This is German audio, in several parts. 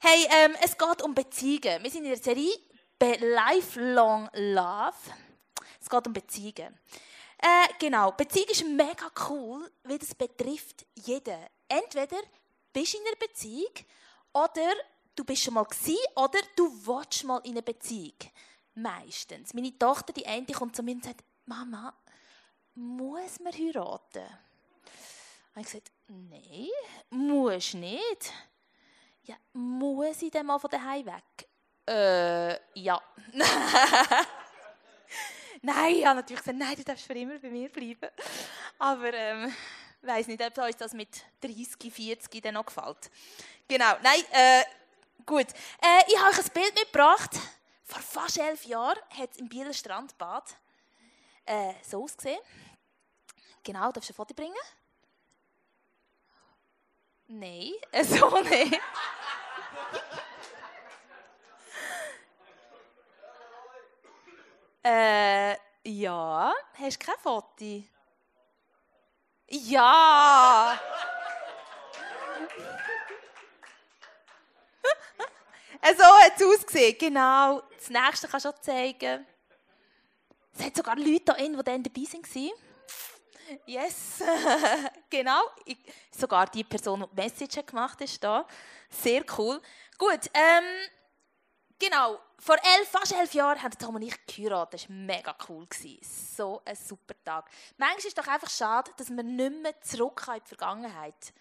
Hey, ähm, es geht um Beziehungen. Wir sind in der Serie Lifelong Love. Es geht um Beziehungen. Äh, genau, Beziehung ist mega cool, weil das betrifft jeden. Entweder bist du in einer Beziehung oder du bist schon mal gewesen, oder du willst mal in einer Beziehung. Meistens. Meine Tochter, die eine, kommt zu mir und sagt, Mama, muss man heiraten? Und ich gesagt, nein, muss nicht. Ja, muss ich dann mal von daheim weg? Äh, ja. nein, ich habe natürlich gesagt, nein, du darfst für immer bei mir bleiben. Aber ähm, ich weiss nicht, ob euch das mit 30, 40 dann noch gefällt. Genau, nein, äh, gut. Äh, ich habe euch ein Bild mitgebracht. Vor fast elf Jahren hat es im Bieler Strandbad äh, so ausgesehen. Genau, darfst du ein Foto bringen? Nein, so nicht. äh, ja, hast du kein Foto? Ja! so hat es ausgesehen. Genau. Das nächste kannst du auch zeigen. Es hat sogar Leute da die dann dabei waren. Yes, genau. Ich, sogar die Person, die die Message gemacht hat, ist da. Sehr cool. Gut, ähm, genau. Vor elf, fast elf Jahren haben Tom und ich geheiratet. Das war mega cool. So ein super Tag. Manchmal ist es doch einfach schade, dass man nicht mehr zurück in die Vergangenheit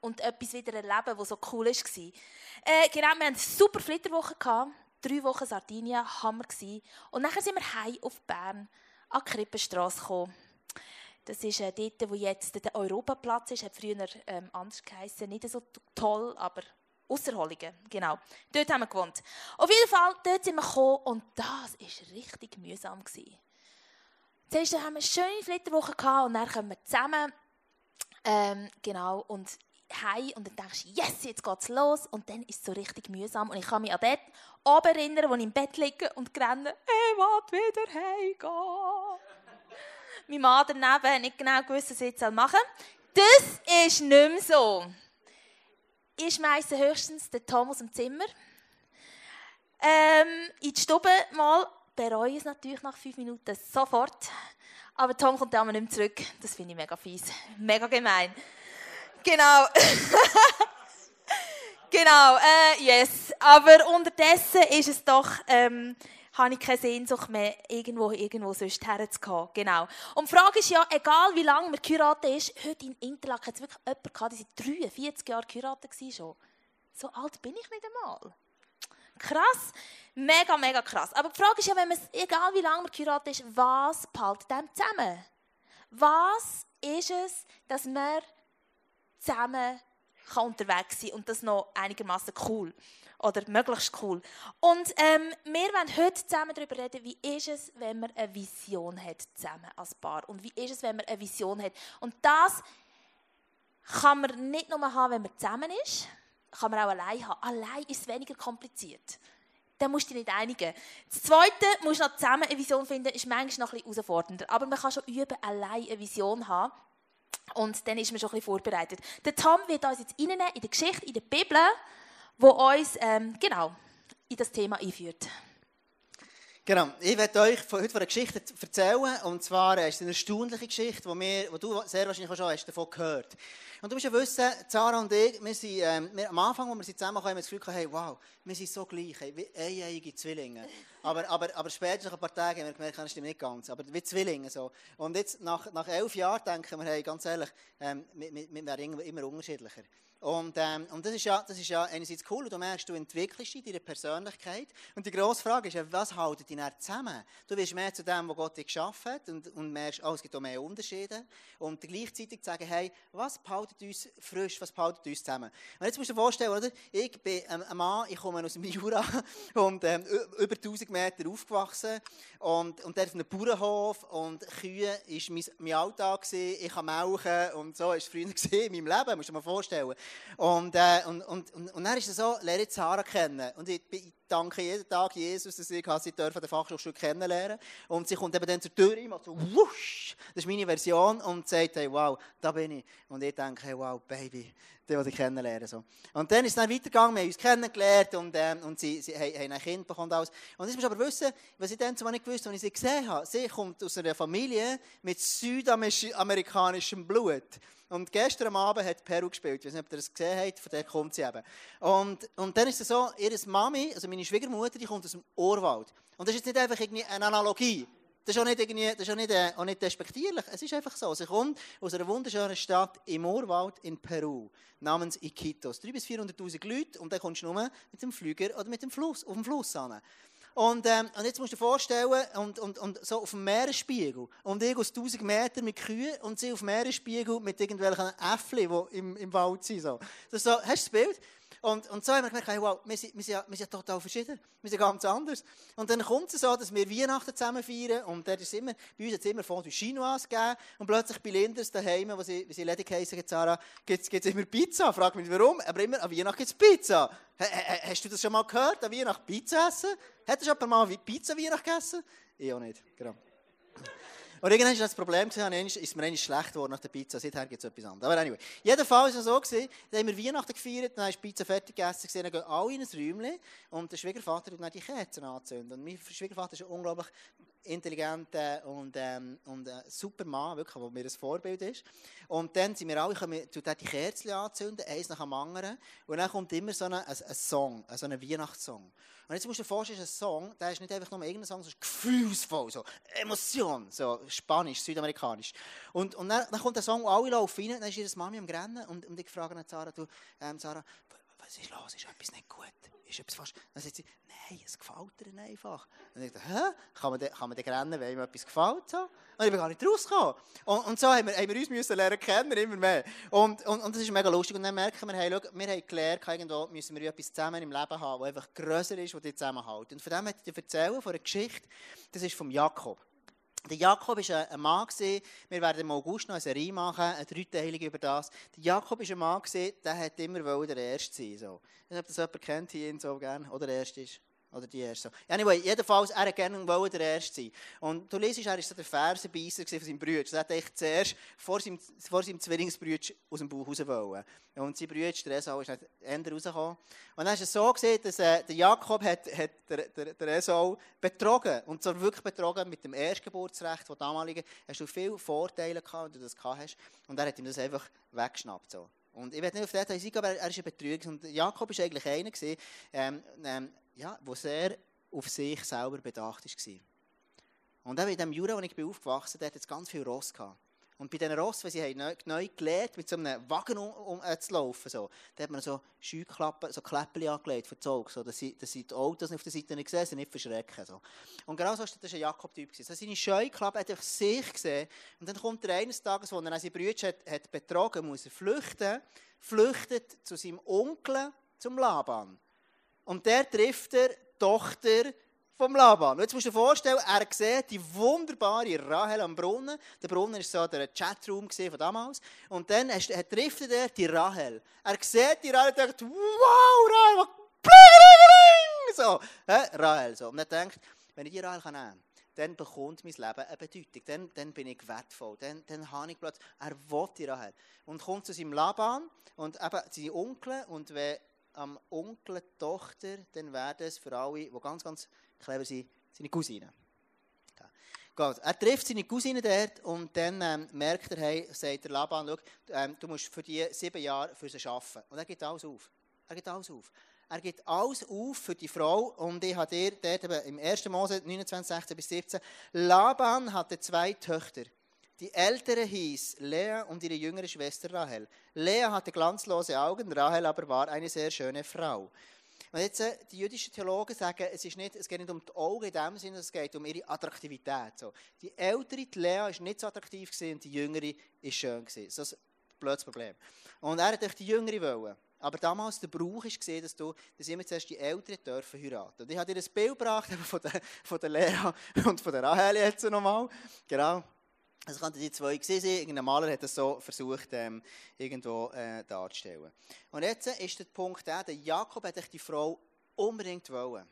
und etwas wieder erleben, was so cool war. Äh, genau, wir hatten eine super Flitterwoche. Drei Wochen Sardinien, Hammer. Gewesen. Und dann sind wir heim auf Bern an die Krippenstrasse gekommen. Das ist äh, dort, wo jetzt der Europaplatz ist. Hat früher ähm, anders geheißen. Nicht so toll, aber Ausserholungen, genau. Dort haben wir gewohnt. Auf jeden Fall, dort sind wir gekommen und das war richtig mühsam. Gewesen. Zuerst haben wir eine schöne Flitterwoche gehabt und dann kommen wir zusammen. Ähm, genau, und heim und dann denkst du, yes, jetzt geht's los. Und dann ist es so richtig mühsam. Und ich kann mich an dort oben erinnern, wo ich im Bett liege und renne, ich will wieder heimgehen. Mein Mann daneben hat nicht genau gewusst, was er jetzt machen soll. Das ist nicht mehr so. Ich schmeiße höchstens den Tom aus dem Zimmer. Ähm, in die Stube mal, bereue es natürlich nach fünf Minuten sofort. Aber Tom kommt dann nicht mehr zurück. Das finde ich mega fies. Mega gemein. Genau. genau, äh, yes. Aber unterdessen ist es doch, ähm, habe ich keine Sehnsucht mehr, irgendwo, irgendwo sonst herzugehen. Genau. Und die Frage ist ja, egal wie lange man geheiratet ist, heute in Interlaken hat es wirklich jemanden gehabt, der seit 43 Jahren geheiratet war schon. So alt bin ich nicht einmal. Krass. Mega, mega krass. Aber die Frage ist ja, wenn man, egal wie lange man geheiratet ist, was behaltet dem zusammen? Was ist es, dass man zusammen kann unterwegs sein und das noch einigermaßen cool oder möglichst cool. Und ähm, wir wollen heute zusammen darüber reden, wie ist es, wenn man eine Vision hat zusammen als Paar und wie ist es, wenn man eine Vision hat. Und das kann man nicht nur haben, wenn man zusammen ist, kann man auch allein haben. Allein ist es weniger kompliziert. Dann musst du dich nicht einigen. Das Zweite, musst du noch zusammen eine Vision finden, ist manchmal noch ein bisschen herausfordernder. Aber man kann schon üben, allein eine Vision haben. Und dann ist man schon ein bisschen vorbereitet. Der Tom wird uns jetzt reinnehmen in die Geschichte, in der Bibel, wo uns ähm, genau in das Thema einführt. Genau, ich werde euch heute von einer Geschichte erzählen. Und zwar ist es eine erstaunliche Geschichte, die, wir, die du sehr wahrscheinlich auch schon hast davon gehört Und du musst ja wissen, Sarah und ich, wir sind, ähm, am Anfang, als wir sie zusammenkamen, haben wir das Gefühl hey, wow, wir sind so gleich, hey, wie einjährige Zwillinge. Aber, aber, aber später, nach ein paar Tagen, haben wir gemerkt, das stimmt nicht ganz. Aber wie Zwillinge. So. Und jetzt, nach, nach elf Jahren, denken wir, hey, ganz ehrlich, ähm, wir, wir, wir werden immer unterschiedlicher. Und, ähm, und das, ist ja, das ist ja einerseits cool, du merkst, du entwickelst dich, deine Persönlichkeit. Und die grosse Frage ist was haltet dich zusammen? Du wirst mehr zu dem, was Gott dich geschaffen hat und, und merkst, oh, es gibt auch mehr Unterschiede. Und gleichzeitig zu sagen, hey, was behaltet uns frisch, was behaltet uns zusammen? Und jetzt musst du dir vorstellen, oder? Ich bin ein Mann, ich komme aus dem Jura und ähm, über 1000 Meter aufgewachsen und, und der auf einem Bauernhof und Kühe war mein, mein Alltag, gewesen. ich kann melken und so war es früher in meinem Leben, musst du dir mal vorstellen. Und, äh, und, und, und, und dann ist es so, lerne Sarah kennen. Und ich, ich danke jeden Tag Jesus, dass ich sie dürfen der Fachhochschule kennenlernen Und sie kommt eben dann zur Tür, macht so, wusch, das ist meine Version, und sagt, hey, wow, da bin ich. Und ich denke, hey, wow, Baby, den will ich kennenlernen. So. Und dann ist es dann weitergegangen, wir haben uns kennengelernt und, ähm, und sie, sie haben ein Kind bekommen. Alles. Und jetzt musst du aber wissen, was ich dann zumal nicht gewusst als ich sie gesehen habe. Sie kommt aus einer Familie mit südamerikanischem Blut. Und gestern Abend hat Peru gespielt. Ich weiß nicht, ob ihr das gesehen habt, von der kommt sie eben. Und, und dann ist es so, ihre Mami, also meine Schwiegermutter, die kommt aus dem Urwald. Und das ist jetzt nicht einfach irgendwie eine Analogie. Das ist auch nicht, irgendwie, das ist auch nicht, äh, auch nicht despektierlich. Es ist einfach so. Sie kommt aus einer wunderschönen Stadt im Urwald in Peru, namens Iquitos. 300.000 bis 400.000 Leute und dann kommst du nur mit dem Flüger oder mit dem Fluss, auf dem Fluss an. Und, ähm, und jetzt musst du dir vorstellen, und, und, und so auf dem Meeresspiegel, und ich aus 1000 Metern mit Kühen und sie auf dem Meeresspiegel mit irgendwelchen Äffchen, die im, im Wald sind. So. Das so, hast du das Bild? Und, und so haben wir gemerkt, hey, wow, wir sind, wir, sind, wir sind total verschieden. Wir sind ganz anders. Und dann kommt es so, dass wir Weihnachten zusammen feiern. Und dort ist immer, bei uns hat es immer Fondue Chinoise gegeben. Und plötzlich bei Linders daheim, wo sie, wie sie ledig heissen, Sarah, gibt es immer Pizza. Frag mich warum, aber immer an Weihnachten gibt es Pizza. Hast du das schon mal gehört, an Weihnachten Pizza essen? Hat du schon mal Pizza Weihnachten gegessen? Ich auch nicht, genau. Und irgendwann war das Problem, gewesen, ist mir eigentlich schlecht geworden nach der Pizza. Seither gibt es etwas anderes. Aber anyway. Jedenfalls war es so, gewesen, da haben wir Weihnachten gefeiert, dann ist die Pizza fertig gegessen, dann gehen alle in ein Räumchen und der Schwiegervater hat dann die Kerzen anzünden. Und mein Schwiegervater ist unglaublich intelligenter und, ähm, und äh, super Mann, wirklich, der mir ein Vorbild ist. Und dann sind wir alle, können die Kerzen anzünden, eins nach dem anderen. Und dann kommt immer so ein, ein, ein Song, so ein Weihnachtssong. Und jetzt musst du dir vorstellen, ein Song, der ist nicht einfach nur irgendein Song, sondern gefühlsvoll, so Emotion, so Spanisch, Südamerikanisch. Und, und dann, dann kommt der Song, und alle laufen rein, dann ist ihre Mami am Rennen und, und ich frage Sarah, du, ähm, Sarah, was ist los, ist etwas nicht gut? Ist etwas fast... Dann sagt sie, nein, es gefällt dir einfach. Und ich dachte, hä? Kann man, kann man rennen, wenn ihm etwas gefällt? Und ich bin gar nicht rausgekommen. Und, und so haben wir, haben wir uns müssen lernen kennen, immer mehr. Und, und, und das ist mega lustig. Und dann merken wir, hey, schau, wir haben gelernt, irgendwo müssen wir etwas zusammen im Leben haben, das einfach grösser ist, das dich zusammenhält. Und von dem möchte ich dir erzählen, von einer Geschichte, das ist vom Jakob. Der Jakob war ein Mann, wir werden im August noch eine Serie machen, eine dreiteilige über das. Der Jakob war ein Mann, der hat immer der Erste sein so. Ich weiß nicht, ob das jemand kennt hier so gerne, oder der Erste ist. Oder die erste. Anyway, jedenfalls, er hat gerne wollen der Erste sein. Und du liest, er war so der Fersenbeisser von seinem Bruder. Er echt zuerst vor seinem, vor seinem Zwillingsbruder aus dem Bauch raus. Und sein Bruder, der Esau, ist nicht Ende rausgekommen. Und dann ist es so gesehen, dass äh, der Jakob hat, hat der, der, der Esau betrogen. Und zwar wirklich betrogen mit dem Erstgeburtsrecht, das damalige. Hast du viele Vorteile gehabt, wenn du das gehabt hast. Und er hat ihm das einfach weggeschnappt. So. Und ich weiß nicht auf Details eingehen, aber er ist ein Betrüger. Und Jakob war eigentlich einer, gewesen, ähm, ähm, ja, der sehr auf sich selber bedacht war. Und auch in dem Jura, wo ich bin aufgewachsen bin, hat es ganz viel Ross gehabt. Und bei diesen Ross, wenn sie haben neu, neu gelernt, mit so einem Wagen um, um äh, zu laufen, so, da hat man so Scheuklappen, so Kläppchen angelegt für Zug, so, dass, sie, dass sie die Autos auf der Seite nicht sehen, sie nicht verschrecken. So. Und genau so war das ein Jakob-Typ. Also seine Scheuklappe hat einfach sich gesehen. Und dann kommt er eines Tages, wo er seine Brüder hat, hat betrogen, muss er flüchten, flüchtet zu seinem Onkel, zum Laban. Und der trifft er die Tochter vom Laban. Jetzt musst du dir vorstellen, er sieht die wunderbare Rahel am Brunnen. Der Brunnen war so der Chatroom von damals. Und dann trifft er die Rahel. Er sieht die Rahel und denkt, wow, Rahel, bling, so. Äh, Rahel, so. Und er denkt, wenn ich die Rahel nehmen kann, dann bekommt mein Leben eine Bedeutung. Dann, dann bin ich wertvoll. Dann, dann habe ich plötzlich, er will die Rahel. Und kommt zu seinem Laban und eben seine Onkel. Und wenn am Onkel, Tochter, dann werden es für alle, die ganz, ganz clever sind, seine Cousine. Gut. Er trifft seine Cousine dort und dann ähm, merkt er, hey, sagt der Laban, schau, ähm, du musst für die sieben Jahre für sie arbeiten. Und er gibt alles auf. Er gibt alles auf. Er gibt alles auf für die Frau und ich habe dort eben im 1. Mose 29, 16 bis 17, Laban hatte zwei Töchter. Die ältere hieß Lea und ihre jüngere Schwester Rahel. Lea hatte glanzlose Augen, Rahel aber war eine sehr schöne Frau. Und jetzt, äh, die jüdischen Theologen sagen, es, ist nicht, es geht nicht um die Augen in dem Sinne, es geht um ihre Attraktivität. So. Die ältere, die Lea, ist nicht so attraktiv und die jüngere ist schön. Das ist ein blödes Problem. Und er hat die jüngere wollen. Aber damals der Brauch gesehen, dass du, dass immer zuerst die Älteren dürfen heiraten. Und ich habe dir ein Bild gebracht von der, von der Lea und von der Rahel jetzt nochmal. Genau. Also könnten die zwei gewesen sein. Irgendein Maler hat das so versucht, ähm, irgendwo äh, darzustellen. Und jetzt ist der Punkt der, der Jakob hat die Frau unbedingt wollen.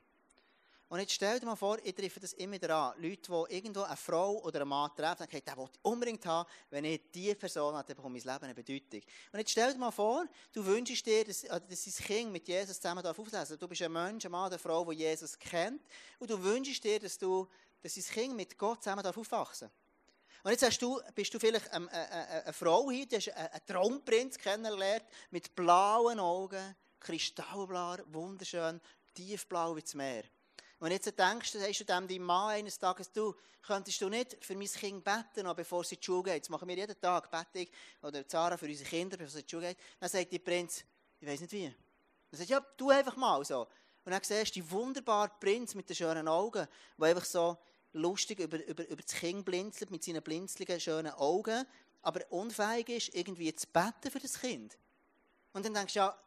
Und jetzt stell dir mal vor, ich treffe das immer wieder an. Leute, die irgendwo eine Frau oder einen Mann treffen, sagen, den will ich unbedingt haben, wenn ich diese Person habe, dann bekommt mein Leben eine Bedeutung. Und jetzt stell dir mal vor, du wünschst dir, dass, dass dein Kind mit Jesus zusammen auflesen darf. Du bist ein Mensch, ein Mann, eine Frau, die Jesus kennt. Und du wünschst dir, dass, du, dass dein Kind mit Gott zusammen aufwachsen darf. Und jetzt hast du, bist du vielleicht eine, eine, eine Frau hier, die hast einen Traumprinz kennengelernt, mit blauen Augen, kristallblau, wunderschön, tiefblau wie das Meer. Und jetzt denkst du, hast du dem deinem Mann eines Tages, du, könntest du nicht für mein Kind beten, bevor sie in die geht? Das machen wir jeden Tag, bete oder Zara für unsere Kinder, bevor sie in die geht. Dann sagt der Prinz, ich weiß nicht wie. Dann sagt ja, tu einfach mal so. Und dann siehst du die wunderbare Prinz mit den schönen Augen, der einfach so lustig über, über, über das Kind blinzelt, mit seinen blinzligen, schönen Augen, aber unfähig ist, irgendwie zu beten für das Kind. Und dann denkst du, ja,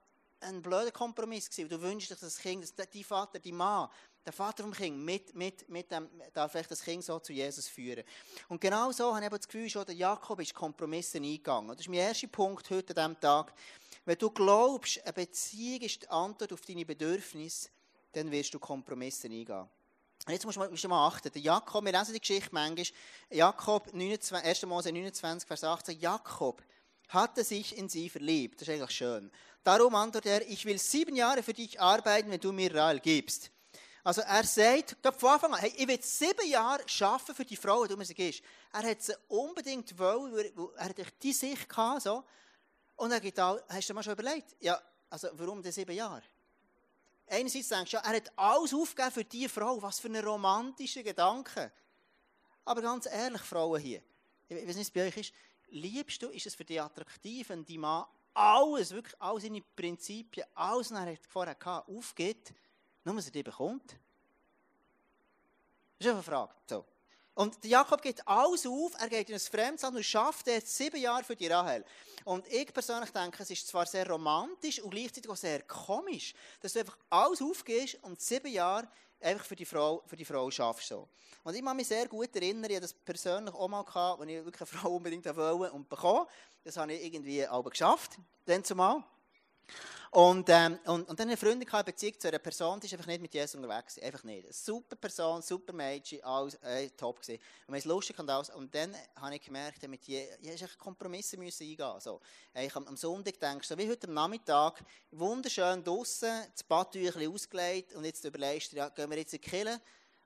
ein blöder Kompromiss gewesen. Du wünschst dir, dass das Kind, dass dein Vater, dein Mann, der Vater vom Kind, mit, mit, mit dem, darf vielleicht das Kind so zu Jesus führen. Und genau so habe ich das Gefühl, schon der Jakob ist Kompromisse eingegangen. Das ist mein erster Punkt heute an diesem Tag. Wenn du glaubst, eine Beziehung ist die Antwort auf deine Bedürfnisse, dann wirst du Kompromisse eingehen. Jetzt musst du, mal, achten. Der Jakob, wir lesen die Geschichte manchmal, Jakob, 29, 1. Mose 29, Vers 18, Jakob hatte sich in sie verliebt. Das ist eigentlich schön. Darum antwortet er, ich will sieben Jahre für dich arbeiten, wenn du mir Rahel gibst. Also er sagt, von Anfang an, hey, ich will sieben Jahre arbeiten für die Frau, die du mir sie gibst. Er hat sie unbedingt wollen, er hat die Sicht gehabt, so. Und er geht auch, hast du dir mal schon überlegt, ja, also warum denn sieben Jahre? Einerseits denkst du, ja, er hat alles aufgegeben für diese Frau. Was für ein romantischer Gedanke. Aber ganz ehrlich, Frauen hier, ich weiß nicht, was bei euch ist, liebst du, ist es für dich attraktiv, wenn die Mann alles, wirklich all seine Prinzipien, alles, was er vorher hatte, aufgibt, nur dass er die bekommt? Das ist eine Frage. So. Und Jakob geht alles auf, er geht in ein Fremdland und schafft jetzt sieben Jahre für die Rahel. Und ich persönlich denke, es ist zwar sehr romantisch und gleichzeitig auch sehr komisch, dass du einfach alles aufgehst und sieben Jahre einfach für die Frau, für die Frau schaffst. So. Und ich kann mich sehr gut erinnern, ich hatte das persönlich auch mal gehabt, wenn ich wirklich eine Frau unbedingt wollte und bekommen. Das habe ich irgendwie auch geschafft, dann zumal. Und, ähm, und, und dann eine Freundin hatte eine Beziehung zu einer Person, die ist einfach nicht mit Jesus unterwegs Einfach nicht. Eine super Person, super Mädchen, alles äh, top gewesen. Und man ist lustig und alles. Und dann habe ich gemerkt, mit je, je ist Kompromisse müssen eingehen. So. Ich am, Sonntag denkst so wie heute am Nachmittag, wunderschön draußen, das Badtüchchen ausgelegt und jetzt überlegst du, ja, gehen wir jetzt in die Kirche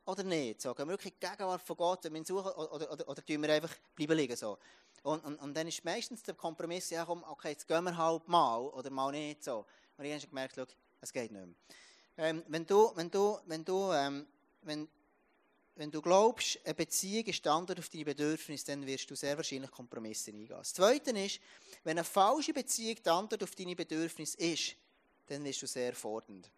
oder nicht? So, gehen wir wirklich die Gegenwart von Gott wenn wir suchen oder, oder, oder, oder wir einfach bleiben liegen? So. Und, und, und dann ist meistens der Kompromiss, ja komm, okay, jetzt gehen wir halt mal oder mal nicht so. Und ich habe gemerkt, schau, es geht nicht mehr. Ähm, wenn du, wenn du, wenn du, ähm, wenn, wenn du glaubst, eine Beziehung ist Antwort auf deine Bedürfnisse, dann wirst du sehr wahrscheinlich Kompromisse eingehen. Das Zweite ist, wenn eine falsche Beziehung Antwort auf deine Bedürfnisse ist, dann wirst du sehr fordernd.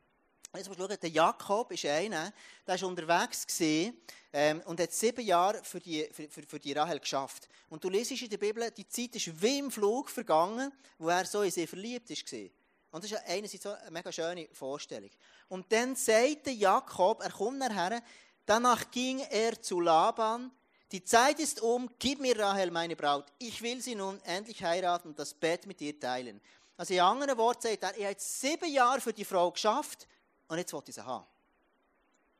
Jetzt musst du schauen, der Jakob ist einer, der war unterwegs gewesen, ähm, und hat sieben Jahre für die, für, für, für die Rahel geschafft. Und du liest in der Bibel, die Zeit ist wie im Flug vergangen, wo er so in sie verliebt war. Und das ist einerseits eine mega schöne Vorstellung. Und dann sagte Jakob, er kommt nachher, danach ging er zu Laban, die Zeit ist um, gib mir Rahel meine Braut. Ich will sie nun endlich heiraten und das Bett mit ihr teilen. Also in anderen Worten sagt er, er hat sieben Jahre für die Frau geschafft und jetzt wollte ich sie haben.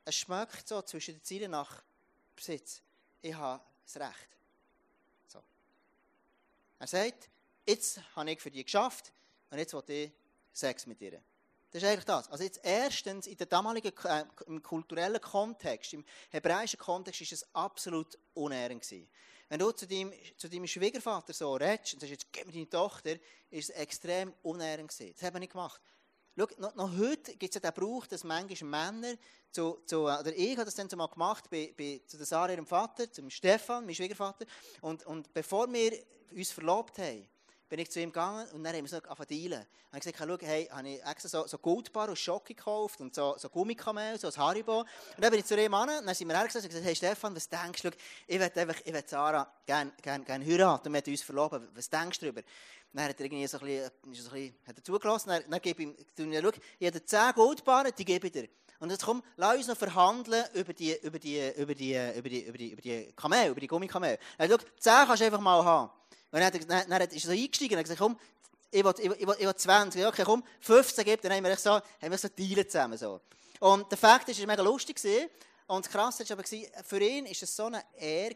Es schmeckt so zwischen den Zielen nach Besitz. Ich habe das Recht. So. Er sagt, jetzt habe ich für die geschafft und jetzt wollte ich Sex mit ihr. Das ist eigentlich das. Also jetzt erstens, in der damaligen äh, im kulturellen Kontext, im hebräischen Kontext, ist es absolut unehrend. Wenn du zu deinem, zu deinem Schwiegervater so redest und sagst, jetzt gib mir deine Tochter, ist es extrem unehrend. Das haben wir nicht gemacht. Schau, noch, noch heute gibt es ja den Brauch, dass manchmal Männer zu, zu, oder ich habe das dann mal gemacht, bei, bei, zu Sarah, ihrem Vater, zum Stefan, meinem Schwiegervater, und, und bevor wir uns verlobt haben, bin ich zu ihm gegangen und dann haben wir so angefangen zu dealen. Und ich gesagt, hey, habe ich extra so, so Goldbar aus Schocke gekauft und so, so Gummikamel, so ein Haribo. Und dann bin ich zu ihm an und dann sind wir hergesetzt und gesagt, hey Stefan, was denkst du? Ich will einfach, ich will Sarah gerne gern, gern heiraten und wir uns verloben. Was denkst du darüber? Dann hat er irgendwie so ein bisschen, so bisschen zugelassen. Dann, dann gebe ich ihm, schau, ich habe 10 Goldbarren, die gebe ich dir. Und jetzt komm, lass uns noch verhandeln über die, über die, über die, über die, über die, über die Kamel, über die Gummikamel. Sagt, schau, 10 kannst du einfach mal haben. Dann, dann, dann ist er so eingestiegen und hat gesagt, komm, ich will, ich, will, ich, will, ich will 20. Okay, komm, 15 gibt, dann haben wir so, haben wir so Dealen zusammen. So. Und der Fakt ist, es war mega lustig. Und das Krasse war aber, für ihn war es so eine Ehre.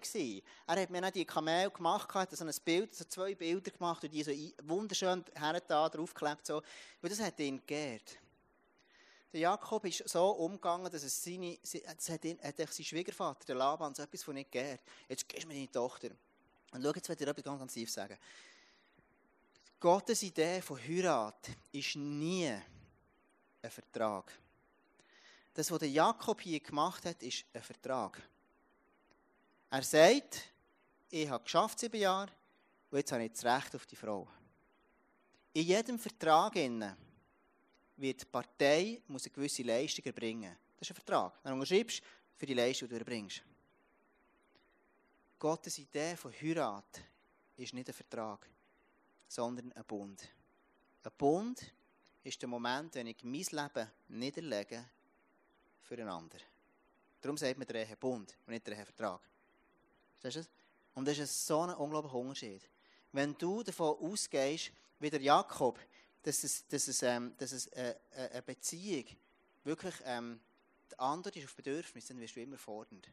Er hat mir dann die Kamel gemacht, hat so ein Bild, so zwei Bilder gemacht und die so wunderschön da draufgeklebt. So. Weil das hat ihn geehrt. Der Jakob ist so umgegangen, dass es seine, es hat, ihn, hat sein Schwiegervater, der Laban, so etwas von nicht geehrt. Jetzt gehst du mir deine Tochter. Und schau, jetzt will ich etwas ganz, ganz tief sagen. Gottes Idee von Heirat ist nie ein Vertrag. Das, was der Jakob hier gemacht hat, ist ein Vertrag. Er sagt, ich habe geschafft sieben Jahre und jetzt habe ich das Recht auf die Frau. In jedem Vertrag wird die Partei muss eine gewisse Leistung erbringen. Das ist ein Vertrag. Dann unterschreibst du für die Leistung, die du erbringst. Gottes Idee von Heirat ist nicht ein Vertrag, sondern ein Bund. Ein Bund ist der Moment, wenn ich mein Leben niederlege füreinander. Darum sagt man der Bund und nicht der Vertrag. Verstehst du das? Und das ist so ein unglaublicher Unterschied. Wenn du davon ausgehst, wie der Jakob, dass es, dass es, ähm, dass es äh, äh, eine Beziehung wirklich ähm, die Antwort ist auf Bedürfnisse, dann wirst du immer fordernd.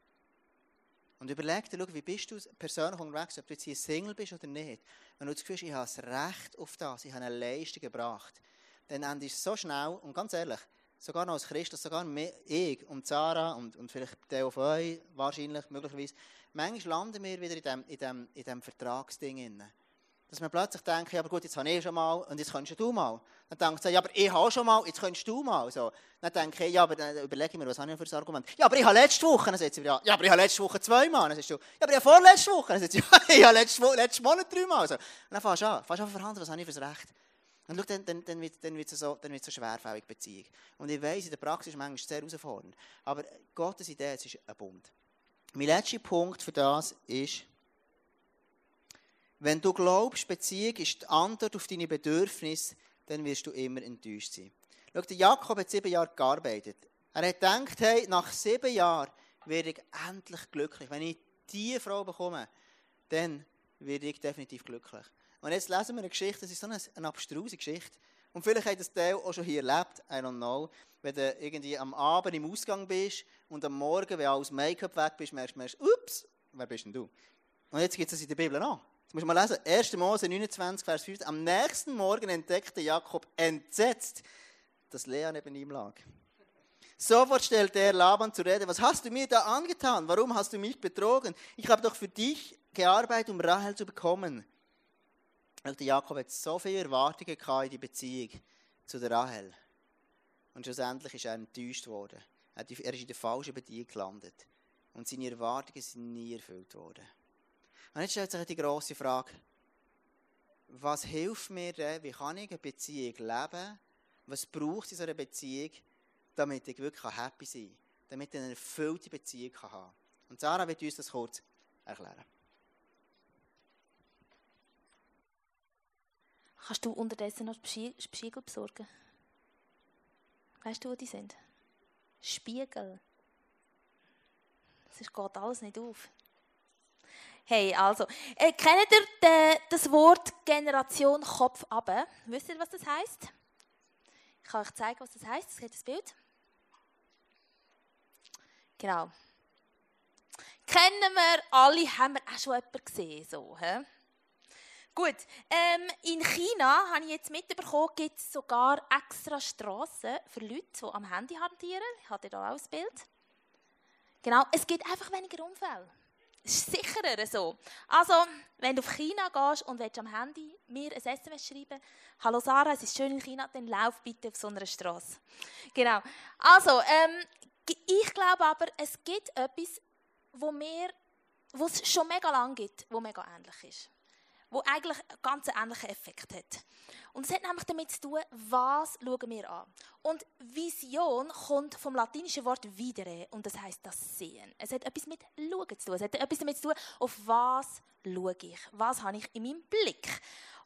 Und überleg dir, wie bist du persönlich unterwegs, ob du jetzt hier Single bist oder nicht. Wenn du das Gefühl hast, ich habe das Recht auf das, ich habe eine Leistung gebracht, dann endest du so schnell, und ganz ehrlich, sogar noch als Christus, sogar ich und Sarah und, und vielleicht der von euch, wahrscheinlich, möglicherweise, manchmal landen wir wieder in diesem in dem, in dem Vertragsding. Drin. Dass man plötzlich denkt, ja, aber gut, jetzt habe ich schon mal und jetzt kannst du mal. Dann denkt man, ja, aber ich habe schon mal, jetzt kannst du mal. So. Dann denke ich, ja, aber dann überlege ich mir, was habe ich für ein Argument? Ja, aber ich habe letzte Woche, dann sagt sie ja, aber ich habe letzte Woche zweimal. Dann sagst du, ja, aber ich habe vorletzte Woche. Dann sagt sie, ja, ich habe letzte, letzten Monat dreimal. So. Dann fängst du an, fängst an verhandeln, was habe ich für das Recht? Und schau, dann, dann, dann wird, dann wird es so, dann wird es so schwerfällig Beziehung. Und ich weiss, in der Praxis ist es manchmal sehr herausfordernd. Aber Gottes Idee, es ist ein Bund. Mein letzter Punkt für das ist, wenn du glaubst, Beziehung ist die Antwort auf deine Bedürfnisse, dann wirst du immer enttäuscht sein. Schau, der Jakob hat sieben Jahre gearbeitet. Er hat gedacht, hey, nach sieben Jahren werde ich endlich glücklich. Wenn ich diese Frau bekomme, dann werde ich definitiv glücklich. Und jetzt lesen wir eine Geschichte, das ist so eine, eine abstruse Geschichte. Und vielleicht hat das Teil auch schon hier erlebt, I don't know. Wenn du irgendwie am Abend im Ausgang bist und am Morgen, wenn aus Make-up weg bist, merkst du, ups, wer bist denn du? Und jetzt gibt es das in der Bibel auch. Jetzt musst du mal lesen, 1. Mose 29, Vers 5. Am nächsten Morgen entdeckte Jakob entsetzt, dass Lea neben ihm lag. Sofort stellte er Laban zur Rede, was hast du mir da angetan? Warum hast du mich betrogen? Ich habe doch für dich gearbeitet, um Rahel zu bekommen. Der Jakob hat so viele Erwartungen in die Beziehung zu der Rahel. Und schlussendlich ist er enttäuscht worden. Er ist in der falschen Beziehung gelandet. Und seine Erwartungen sind nie erfüllt worden. Und jetzt stellt sich die grosse Frage, was hilft mir denn, wie kann ich eine Beziehung leben? Was braucht es in einer Beziehung, damit ich wirklich happy sein kann? Damit ich eine erfüllte Beziehung haben kann. Und Sarah wird uns das kurz erklären. Kannst du unterdessen noch Spiegel besorgen? Weißt du, wo die sind? Spiegel. Es geht alles nicht auf. Hey, also, äh, kennt ihr de, das Wort Generation Kopf ab? Wisst ihr, was das heißt? Ich kann euch zeigen, was das heißt. Das ist das Bild. Genau. Kennen wir alle, haben wir auch schon jemanden gesehen, so, he? Gut, ähm, in China, habe ich jetzt mitbekommen, gibt es sogar extra Straßen für Leute, die am Handy hantieren. Ich hatte hier auch ein Bild. Genau, es gibt einfach weniger Unfälle. Ist sicherer so. Also, wenn du auf China gehst und willst am Handy mir ein SMS schreiben, Hallo Sarah, es ist schön in China, dann lauf bitte auf so einer Straße. Genau. Also, ähm, ich glaube aber, es gibt etwas, wo es schon mega lang gibt, wo mega ähnlich ist wo eigentlich einen ganz ähnlichen Effekt hat. Und es hat nämlich damit zu tun, was schauen wir an. Und Vision kommt vom latinischen Wort videre und das heißt das Sehen. Es hat etwas mit Schauen zu tun. Es hat etwas damit zu tun, auf was schaue ich, was habe ich in meinem Blick.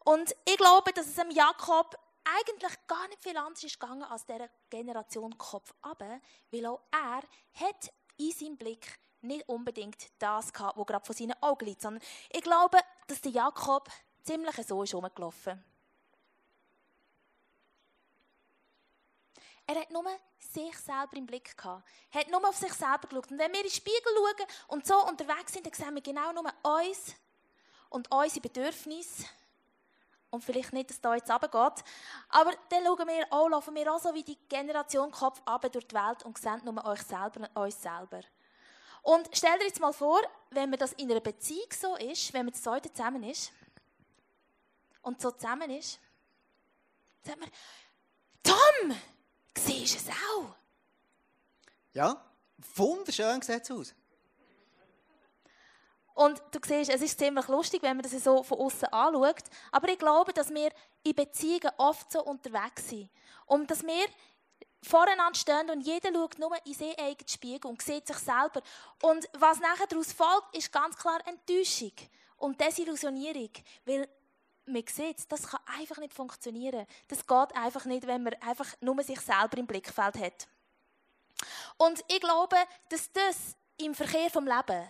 Und ich glaube, dass es dem Jakob eigentlich gar nicht viel anders ist gegangen als dieser Generation Kopf aber, weil auch er hat in seinem Blick nicht unbedingt das gehabt, was gerade von seinen Augen liegt, sondern ich glaube, dass der Jakob ziemlich so ist rumgelaufen. Er hat nur sich selber im Blick gehabt. Er hat nur auf sich selber geschaut. Und wenn wir in den Spiegel schauen und so unterwegs sind, dann sehen wir genau nur uns und unsere Bedürfnisse. Und vielleicht nicht, dass da jetzt runtergeht. Aber dann schauen wir auch, laufen wir auch so wie die Generation Kopf runter durch die Welt und sehen nur euch selber und uns selber. Und stell dir jetzt mal vor, wenn man das in einer Beziehung so ist, wenn man das heute zusammen ist und so zusammen ist, sagt man, Tom, siehst du es auch? Ja, wunderschön sieht es aus. Und du siehst, es ist ziemlich lustig, wenn man das so von außen anschaut. Aber ich glaube, dass wir in Beziehungen oft so unterwegs sind. Und dass wir voreinander stehen und jeder schaut nur in seinen eigenen Spiegel und sieht sich selber. Und was nachher daraus folgt, ist ganz klar Enttäuschung und Desillusionierung. Weil man sieht, das kann einfach nicht funktionieren. Das geht einfach nicht, wenn man einfach nur sich selber im Blickfeld hat. Und ich glaube, dass das im Verkehr vom Leben,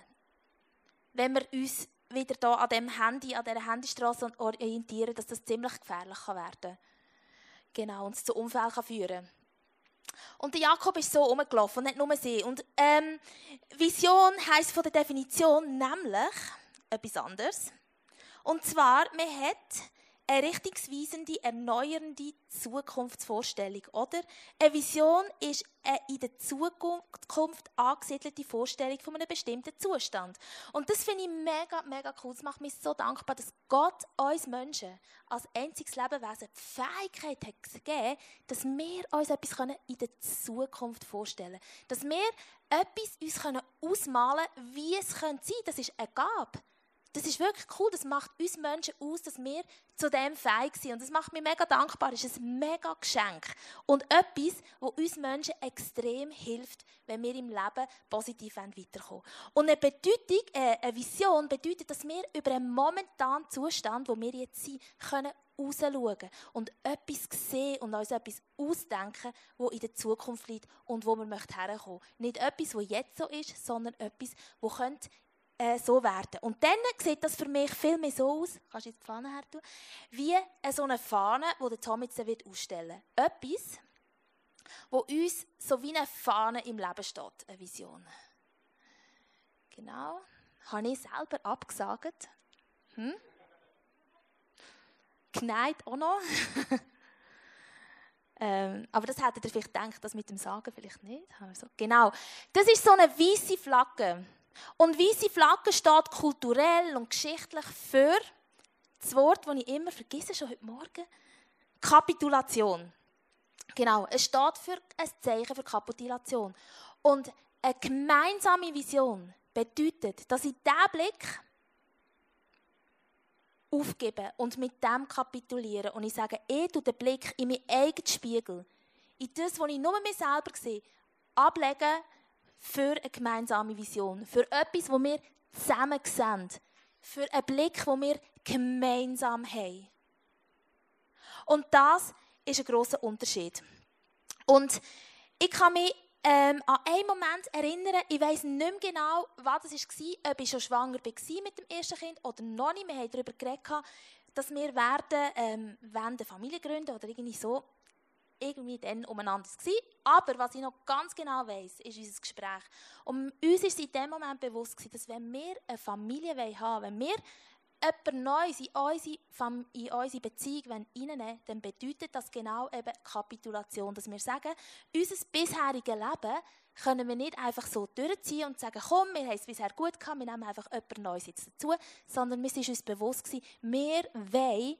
wenn wir uns wieder da an dem Handy, an dieser Handystraße orientieren, dass das ziemlich gefährlich kann werden kann. Genau, und zu Unfällen kann führen und der Jakob ist so rumgelaufen nicht nur sie. Und ähm, Vision heisst von der Definition nämlich etwas anderes. Und zwar, man hat eine richtungsweisende, erneuernde Zukunftsvorstellung, oder? Eine Vision ist eine in der Zukunft angesiedelte Vorstellung von einem bestimmten Zustand. Und das finde ich mega, mega cool. Es macht mich so dankbar, dass Gott uns Menschen als einziges Lebewesen die Fähigkeit hat gegeben, dass wir uns etwas in der Zukunft vorstellen können. Dass wir etwas uns ausmalen können, wie es sein könnte. Das ist eine Gabe. Das ist wirklich cool, das macht uns Menschen aus, dass wir zu dem fähig sind. Und das macht mich mega dankbar, das ist ein mega Geschenk. Und etwas, wo uns Menschen extrem hilft, wenn wir im Leben positiv weiterkommen Und eine Bedeutung, äh, eine Vision bedeutet, dass wir über einen momentanen Zustand, wo wir jetzt sind, können rausschauen und etwas sehen und uns etwas ausdenken, wo in der Zukunft liegt und wo wir herkommen möchten. Nicht etwas, was jetzt so ist, sondern etwas, das äh, so werden. Und dann sieht das für mich viel mehr so aus, kannst du jetzt die Fahne her tun, wie so eine Fahne, die der Tom jetzt wird ausstellen wird. Etwas, wo uns so wie eine Fahne im Leben steht, eine Vision. Genau. Habe ich selber abgesagt. Hm? Geneigt auch noch. ähm, aber das hättet ihr vielleicht gedacht, das mit dem Sagen vielleicht nicht. Also, genau. Das ist so eine weiße Flagge. Und weiße Flagge steht kulturell und geschichtlich für das Wort, das ich immer vergesse, schon heute Morgen, Kapitulation. Genau, es steht für ein Zeichen für Kapitulation. Und eine gemeinsame Vision bedeutet, dass ich diesen Blick aufgebe und mit dem kapituliere. Und ich sage, ich tue den Blick in meinen eigenen Spiegel, in das, was ich nur mir selber sehe, ablegen für eine gemeinsame Vision, für etwas, wo wir zusammen sehen, für einen Blick, wo wir gemeinsam haben. Und das ist ein großer Unterschied. Und ich kann mich ähm, an einen Moment erinnern, ich weiß nicht mehr genau, was das war, ob ich schon schwanger war mit dem ersten Kind oder noch nicht. Wir haben darüber geredet, dass wir werden, ähm, wenn Familie gründen oder irgendwie so irgendwie dann umeinander gewesen. Aber was ich noch ganz genau weiß, ist unser Gespräch. Und uns ist in dem Moment bewusst gewesen, dass wenn wir eine Familie haben wollen, wenn wir jemand Neues in unsere, in unsere Beziehung reinnehmen dann bedeutet das genau eben Kapitulation. Dass wir sagen, unser bisheriges Leben können wir nicht einfach so durchziehen und sagen, komm, wir haben es bisher gut gehabt, wir nehmen einfach jemand Neues jetzt dazu, sondern wir sind uns bewusst gewesen, wir wollen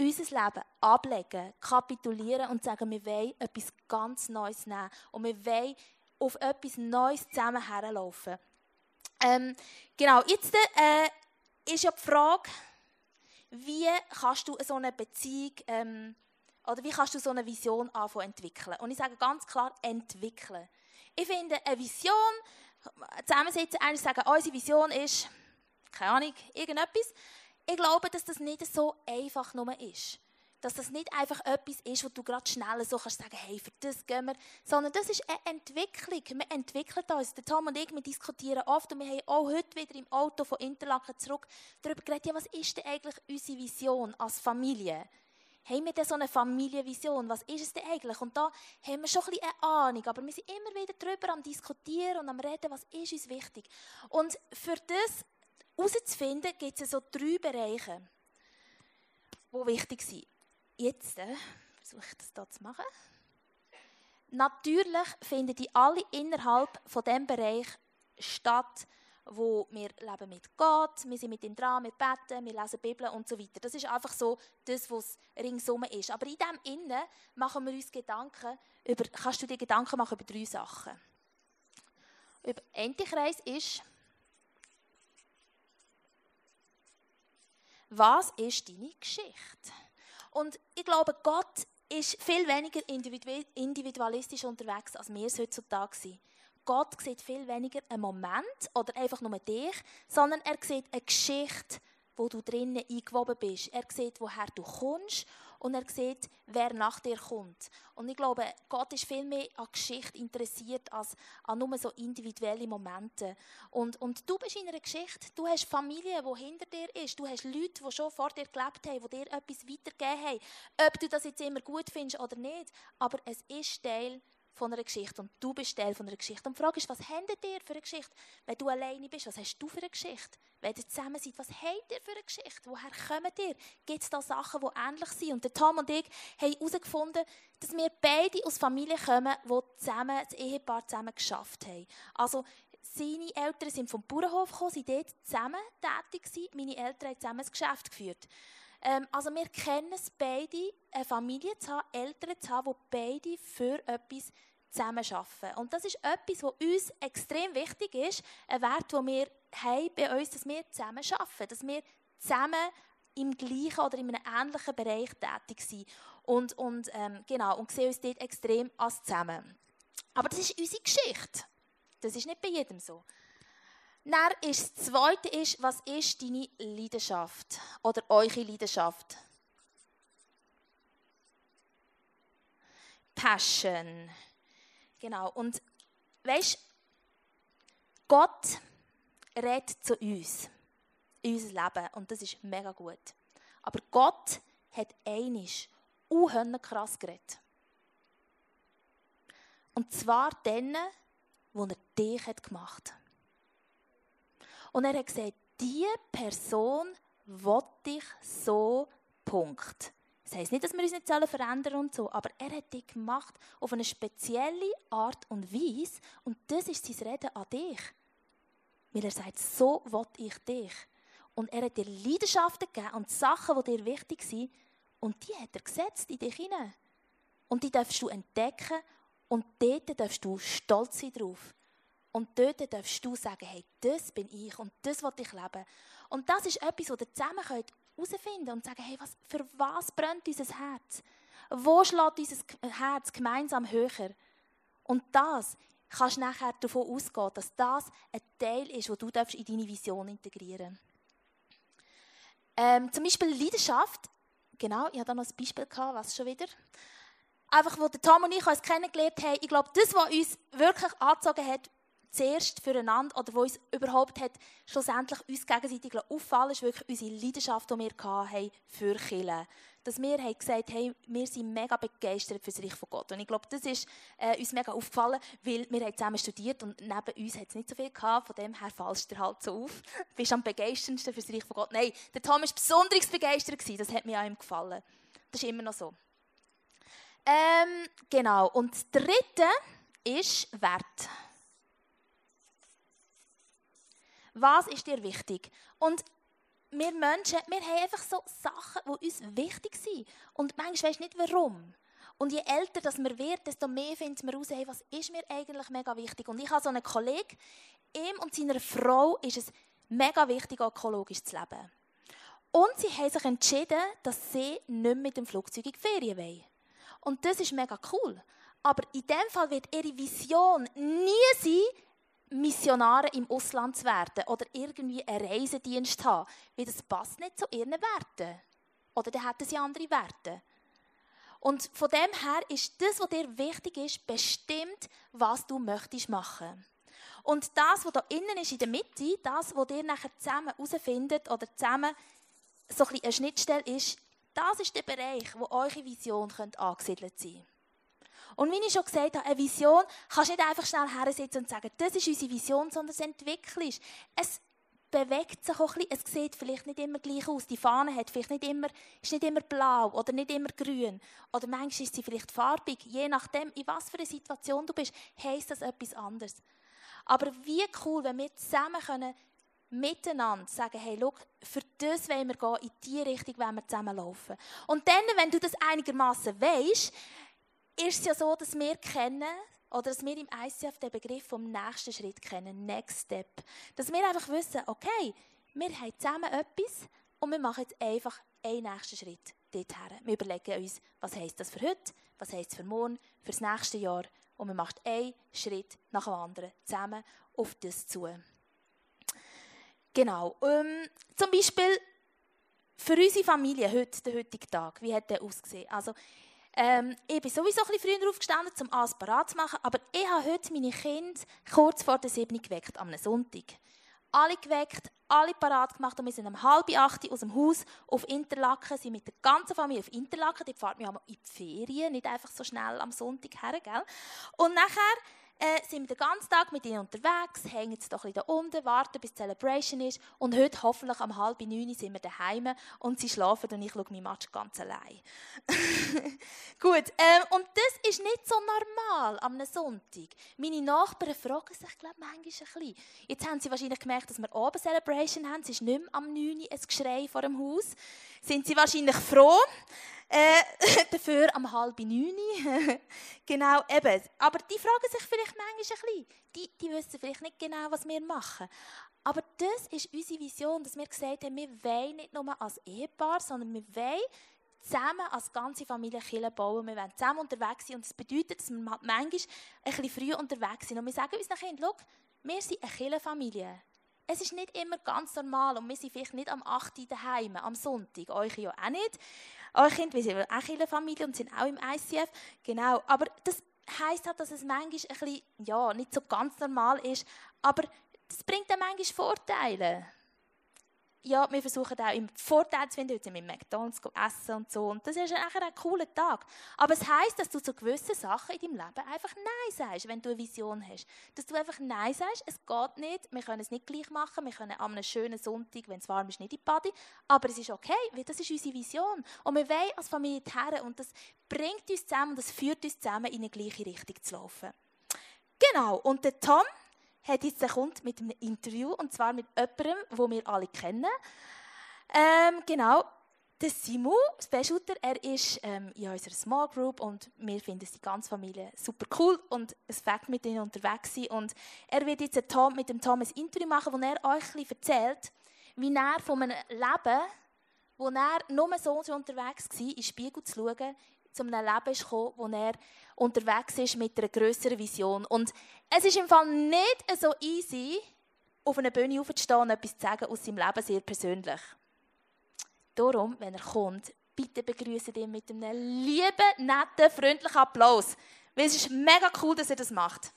unser Leben ablegen, kapitulieren und sagen, wir wollen etwas ganz Neues nehmen und wir wollen auf etwas Neues zusammen herlaufen. Ähm, genau, jetzt äh, ist ja die Frage, wie kannst du so eine Beziehung ähm, oder wie kannst du so eine Vision anfangen entwickeln? Und ich sage ganz klar, entwickeln. Ich finde, eine Vision, zusammensetzen, eigentlich sagen, unsere Vision ist, keine Ahnung, irgendetwas, ich glaube, dass das nicht so einfach nur ist. dass das nicht einfach etwas ist, wo du gerade schnell so kannst sagen, hey, für das gehen wir, sondern das ist eine Entwicklung. Wir entwickeln uns. Der Tom und ich, wir diskutieren oft und wir haben auch heute wieder im Auto von Interlaken zurück darüber geredet, ja, was ist denn eigentlich unsere Vision als Familie? Haben wir denn so eine Familienvision? Was ist es denn eigentlich? Und da haben wir schon ein bisschen eine Ahnung, aber wir sind immer wieder darüber am Diskutieren und am Reden, was ist uns wichtig. Und für das herauszufinden, gibt es so drei Bereiche, die wichtig sind. Jetzt äh, versuche ich das hier zu machen. Natürlich finden die alle innerhalb von dem Bereich statt, wo wir leben mit Gott, wir sind mit ihm dran, wir beten, wir lesen Bibel und so weiter. Das ist einfach so das, was ringsum ist. Aber in dem Innen machen wir uns Gedanken über, kannst du dir Gedanken machen über drei Sachen. Über Entikreis ist, was ist deine Geschichte? Und ich glaube, Gott ist viel weniger individualistisch unterwegs, als wir es heutzutage sind. Gott sieht viel weniger einen Moment oder einfach nur dich, sondern er sieht eine Geschichte, wo du drinnen eingewoben bist. Er sieht, woher du kommst und er sieht, wer nach dir kommt. Und ich glaube, Gott ist viel mehr an Geschichte interessiert als an nur so individuelle Momente. Und, und du bist in einer Geschichte, du hast Familie, die hinter dir ist, du hast Leute, die schon vor dir gelebt haben, die dir etwas weitergegeben haben. Ob du das jetzt immer gut findest oder nicht, aber es ist Teil von einer Geschichte und du bist Teil von einer Geschichte. Und die Frage ist, was habt ihr für eine Geschichte? Wenn du alleine bist, was hast du für eine Geschichte? Wenn ihr zusammen seid, was habt ihr für eine Geschichte? Woher kommt ihr? Gibt es da Sachen, die ähnlich sind? Und der Tom und ich haben herausgefunden, dass wir beide aus Familien kommen, die zusammen, das Ehepaar zusammen geschafft haben. Also, seine Eltern sind vom Bauernhof gekommen, sind dort zusammen tätig gewesen. Meine Eltern haben zusammen das Geschäft geführt. Ähm, also wir kennen es beide, eine Familie zu haben, Eltern zu haben, die beide für etwas zusammen arbeiten. Und das ist etwas, was uns extrem wichtig ist, ein Wert, den wir haben bei uns, dass wir zusammen arbeiten, dass wir zusammen im gleichen oder in einem ähnlichen Bereich tätig sind. Und, und, ähm, genau, und sehen uns dort extrem als zusammen. Aber das ist unsere Geschichte. Das ist nicht bei jedem so. Dann ist das Zweite, ist, was ist deine Leidenschaft oder eure Leidenschaft? Passion. Genau. Und weißt Gott redet zu uns, in unser Leben. Und das ist mega gut. Aber Gott hat einisch unhönnen krass geredet. Und zwar denen, wo er dich hat gemacht. Und er hat gesagt, diese Person will dich so, Punkt. Das heisst nicht, dass wir uns nicht verändern und so, aber er hat dich gemacht auf eine spezielle Art und Weise und das ist sein Reden an dich. Weil er sagt, so will ich dich. Und er hat dir Leidenschaften gegeben und Sachen, die dir wichtig sind und die hat er gesetzt in dich hinein. Und die darfst du entdecken und dort darfst du stolz sein drauf. Und dort darfst du sagen, hey, das bin ich und das will ich leben. Und das ist etwas, was ihr zusammen herausfinden und sagen, hey, was, für was brennt unser Herz? Wo schlägt unser Herz gemeinsam höher? Und das kannst du nachher davon ausgehen, dass das ein Teil ist, wo du in deine Vision integrieren ähm, Zum Beispiel Leidenschaft. Genau, ich habe da noch ein Beispiel gehabt, was schon wieder. Einfach, wo Tom und ich uns kennengelernt haben, ich glaube, das, was uns wirklich angezogen hat, zuerst füreinander oder wo uns überhaupt hat schlussendlich uns gegenseitig auffallen, ist wirklich unsere Leidenschaft, die wir hatten für Kirche. Dass wir haben gesagt hey, wir sind mega begeistert für das Reich von Gott. Und ich glaube, das ist äh, uns mega aufgefallen, weil wir haben zusammen studiert und neben uns hat es nicht so viel gehabt. Von dem her fallst du halt so auf. Du bist am begeisterndsten für das Reich von Gott. Nein, der Tom war besonders begeistert. Gewesen. Das hat mir an ihm gefallen. Das ist immer noch so. Ähm, genau. Und das Dritte ist Wert. Was ist dir wichtig? Und wir Menschen, wir haben einfach so Sachen, die uns wichtig sind. Und manchmal weisst nicht warum. Und je älter das wir werden, desto mehr finden wir heraus, hey, was ist mir eigentlich mega wichtig. Und ich habe so einen Kollegen, ihm und seiner Frau ist es mega wichtig, ökologisch zu leben. Und sie haben sich entschieden, dass sie nicht mit dem Flugzeug in die Ferien wollen. Und das ist mega cool. Aber in dem Fall wird ihre Vision nie sein, Missionare im Ausland zu werden oder irgendwie einen Reisedienst haben, weil das passt nicht zu ihren Werten. Oder dann hätten sie andere Werte. Und von dem her ist das, was dir wichtig ist, bestimmt, was du möchtest machen. Und das, was da innen ist, in der Mitte, das, was ihr nachher zusammen herausfindet oder zusammen so ein eine Schnittstelle ist, das ist der Bereich, wo eure Vision angesiedelt sein könnte. Und wie ich schon gesagt habe, eine Vision kannst du nicht einfach schnell hersitzen und sagen, das ist unsere Vision, sondern es entwickelst. Es bewegt sich auch ein bisschen. Es sieht vielleicht nicht immer gleich aus. Die Fahne hat vielleicht nicht immer, ist nicht immer blau oder nicht immer grün. Oder manchmal ist sie vielleicht farbig. Je nachdem, in was für einer Situation du bist, heisst das etwas anderes. Aber wie cool, wenn wir zusammen können, miteinander sagen, hey, schau, für das wollen wir gehen, in diese Richtung wollen wir zusammenlaufen. Und dann, wenn du das einigermaßen weißt, ist es ja so, dass wir kennen, oder dass wir im ICF den Begriff vom nächsten Schritt kennen, Next Step. Dass wir einfach wissen, okay, wir haben zusammen etwas und wir machen jetzt einfach einen nächsten Schritt dorthin. Wir überlegen uns, was heisst das für heute, was heisst es für morgen, für das nächste Jahr und wir machen einen Schritt nach dem anderen zusammen auf das zu. Genau. Ähm, zum Beispiel für unsere Familie heute, der heutige Tag, wie hat der ausgesehen? Also, ähm, ich bin sowieso ein früher aufgestanden, um alles parat zu machen, aber ich habe heute meine Kinder kurz vor der 7 geweckt, am Sonntag. Alle geweckt, alle parat gemacht und wir sind um halb acht aus dem Haus auf Interlaken, sind mit der ganzen Familie auf Interlaken, die fahrt mir in die Ferien, nicht einfach so schnell am Sonntag her, gell? Und nachher äh, sind wir den ganzen Tag mit ihnen unterwegs, hängen jetzt doch ein unten, warten bis die Celebration ist und heute hoffentlich um halb neun sind wir daheim und sie schlafen und ich schaue meinen Match ganz allein. Gut, ähm, und das ist nicht so normal am Sonntag. Meine Nachbarn fragen sich, glaube manchmal ein bisschen. Jetzt haben sie wahrscheinlich gemerkt, dass wir oben Celebration haben, es ist nicht mehr am 9 ein Geschrei vor dem Haus. Sind sie wahrscheinlich froh. Äh, dafür am halb neun. genau, eben. Aber die fragen sich vielleicht manchmal ein bisschen. Die, die wissen vielleicht nicht genau, was wir machen. Aber das ist unsere Vision, dass wir gesagt haben, wir wollen nicht nur als Ehepaar, sondern wir wollen zusammen als ganze Familie Kirche bauen. Wir wollen zusammen unterwegs sein. Und das bedeutet, dass wir manchmal ein bisschen früh unterwegs sind. Und wir sagen unseren Kindern, wir sind eine Kirchenfamilie. Es ist nicht immer ganz normal und wir sind vielleicht nicht am 8. daheim, am Sonntag. Euch ja auch nicht. Eure Kinder, wir sind auch in der Familie und sind auch im ICF. Genau. Aber das heisst halt, dass es manchmal ein bisschen, ja, nicht so ganz normal ist. Aber das bringt dann manchmal Vorteile ja, wir versuchen auch im Vorteil zu finden, heute sind wir mit McDonalds essen und so. Und das ist nachher ein cooler Tag. Aber es heisst, dass du zu gewissen Sachen in deinem Leben einfach Nein sagst, wenn du eine Vision hast. Dass du einfach Nein sagst, es geht nicht, wir können es nicht gleich machen, wir können an einem schönen Sonntag, wenn es warm ist, nicht in die Party. Aber es ist okay, weil das ist unsere Vision. Und wir wollen als Familie her und das bringt uns zusammen und das führt uns zusammen, in eine gleiche Richtung zu laufen. Genau, und der Tom, hat jetzt kommt mit einem Interview und zwar mit jemandem, den wir alle kennen. Ähm, genau, der Simu, Specialter, er ist ähm, in unserer Small Group und wir finden die ganze Familie super cool und es fängt mit ihnen unterwegs sein und er wird jetzt Tom, mit dem ein Interview machen, wo er euch ein erzählt, wie er von einem Leben, wo er nur so unterwegs war, in den Spiegel zu schauen, zu einem Leben ist gekommen, wo er unterwegs ist mit einer größeren Vision. Und es ist im Fall nicht so easy, auf einer Bühne aufzustehen und etwas zu sagen aus seinem Leben sehr persönlich. Darum, wenn er kommt, bitte begrüßen ihn mit einem lieben, netten, freundlichen Applaus. Weil es ist mega cool, dass er das macht.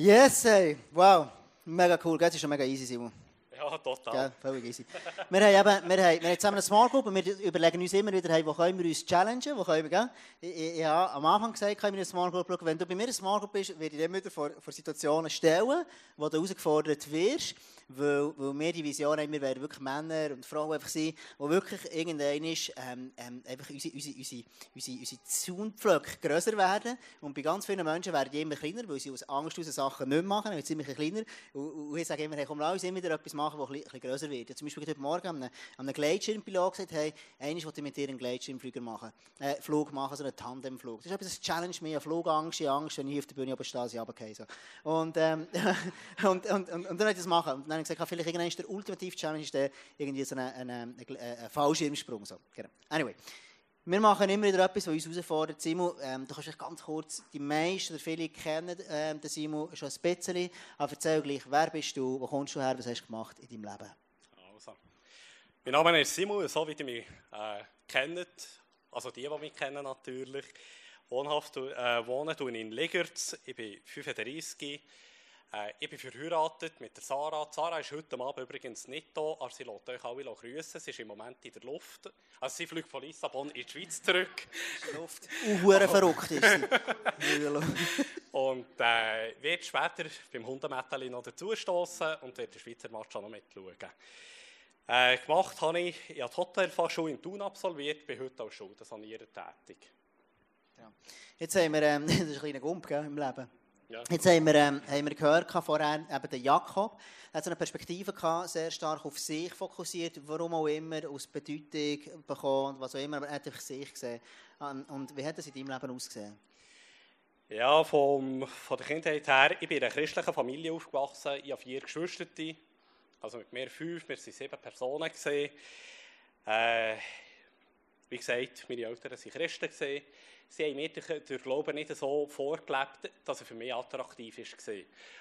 Yes, ey. Wow. Mega cool. Das ist schon mega easy, Simon. Ja, total. Völlig easy. wir, haben eben, wir, haben, wir haben eine Group und wir überlegen uns immer wieder, hey, wo können wir uns challengen, wo können wir, am Anfang gesagt, können wir eine Small Group schauen. Wenn du bei mir eine Small Group bist, werde ich dann wieder vor, Situationen stellen, wo du herausgefordert wirst weil, weil wir die Vision haben, wir werden wirklich Männer und Frauen einfach sein, die wirklich irgendwann ist, ähm, ähm, einfach unsere, unsere, unsere, unsere, unsere Zunpflöcke grösser werden. Und bei ganz vielen Menschen werden die immer kleiner, weil sie aus Angst aus Sachen nicht machen, immer kleiner. Und, und ich sage immer, komm, lass uns immer wieder etwas machen, das ein bisschen, grösser wird. Ich zum Beispiel heute Morgen einem, einem Gleitschirmpilot gesagt, hey, eigentlich wollte ich mit dir einen Gleitschirmflüger machen, äh, Flug machen, so einen Tandemflug. Das ist etwas, das Challenge mir, Flugangst, Angst, wenn ich auf der Bühne oben stehe, sie runterfallen. So. Und, ähm, und, und, und, und, dann wollte ich das machen habe gesagt, vielleicht irgendwann ist der ultimative Challenge der irgendwie so ein, ein, ein, ein Fallschirmsprung. So. Genau. Anyway. Wir machen immer wieder etwas, was uns herausfordert. Simon, ähm, du kannst vielleicht ganz kurz, die meisten oder viele kennen ähm, den Simon schon ein bisschen, aber erzähl gleich, wer bist du, wo kommst du her, was hast du gemacht in deinem Leben? Also, mein Name ist Simon, so wie ihr mich äh, kennt, also die, die mich kennen natürlich. Wohnhaft äh, wohne in Ligertz, ich bin 35, äh, ich bin verheiratet mit der Sarah. Sarah ist heute Abend übrigens nicht da, aber sie lässt euch alle grüßen. Sie ist im Moment in der Luft. Also sie fliegt von Lissabon in die Schweiz zurück. Luft. Uhren verrückt ist sie. und äh, wird später beim Hundemetteli noch dazustoßen und wird den Schweizer Match auch noch mitschauen. Äh, gemacht habe ich, ich habe die Hotelfachschule in Thun absolviert, bin heute als Schuldensanierer tätig. Ja. Jetzt haben wir, ähm, das ist ein kleiner Gump gell, im Leben. Ja. Jetzt haben wir, ähm, haben wir gehört vorher, eben den Jakob, er hat so eine Perspektive gehabt, sehr stark auf sich fokussiert, warum auch immer, aus Bedeutung bekommen, was auch immer, aber er hat sich gesehen. Und wie hat das in deinem Leben ausgesehen? Ja, vom, von der Kindheit her, ich bin in einer christlichen Familie aufgewachsen, ich habe vier Geschwister, also mit mir fünf, wir waren sieben Personen. Gewesen. Äh, wie gesagt, meine Eltern waren Christen. Gewesen sie haben mir durch Glauben nicht so vorgelebt, dass er für mich attraktiv war.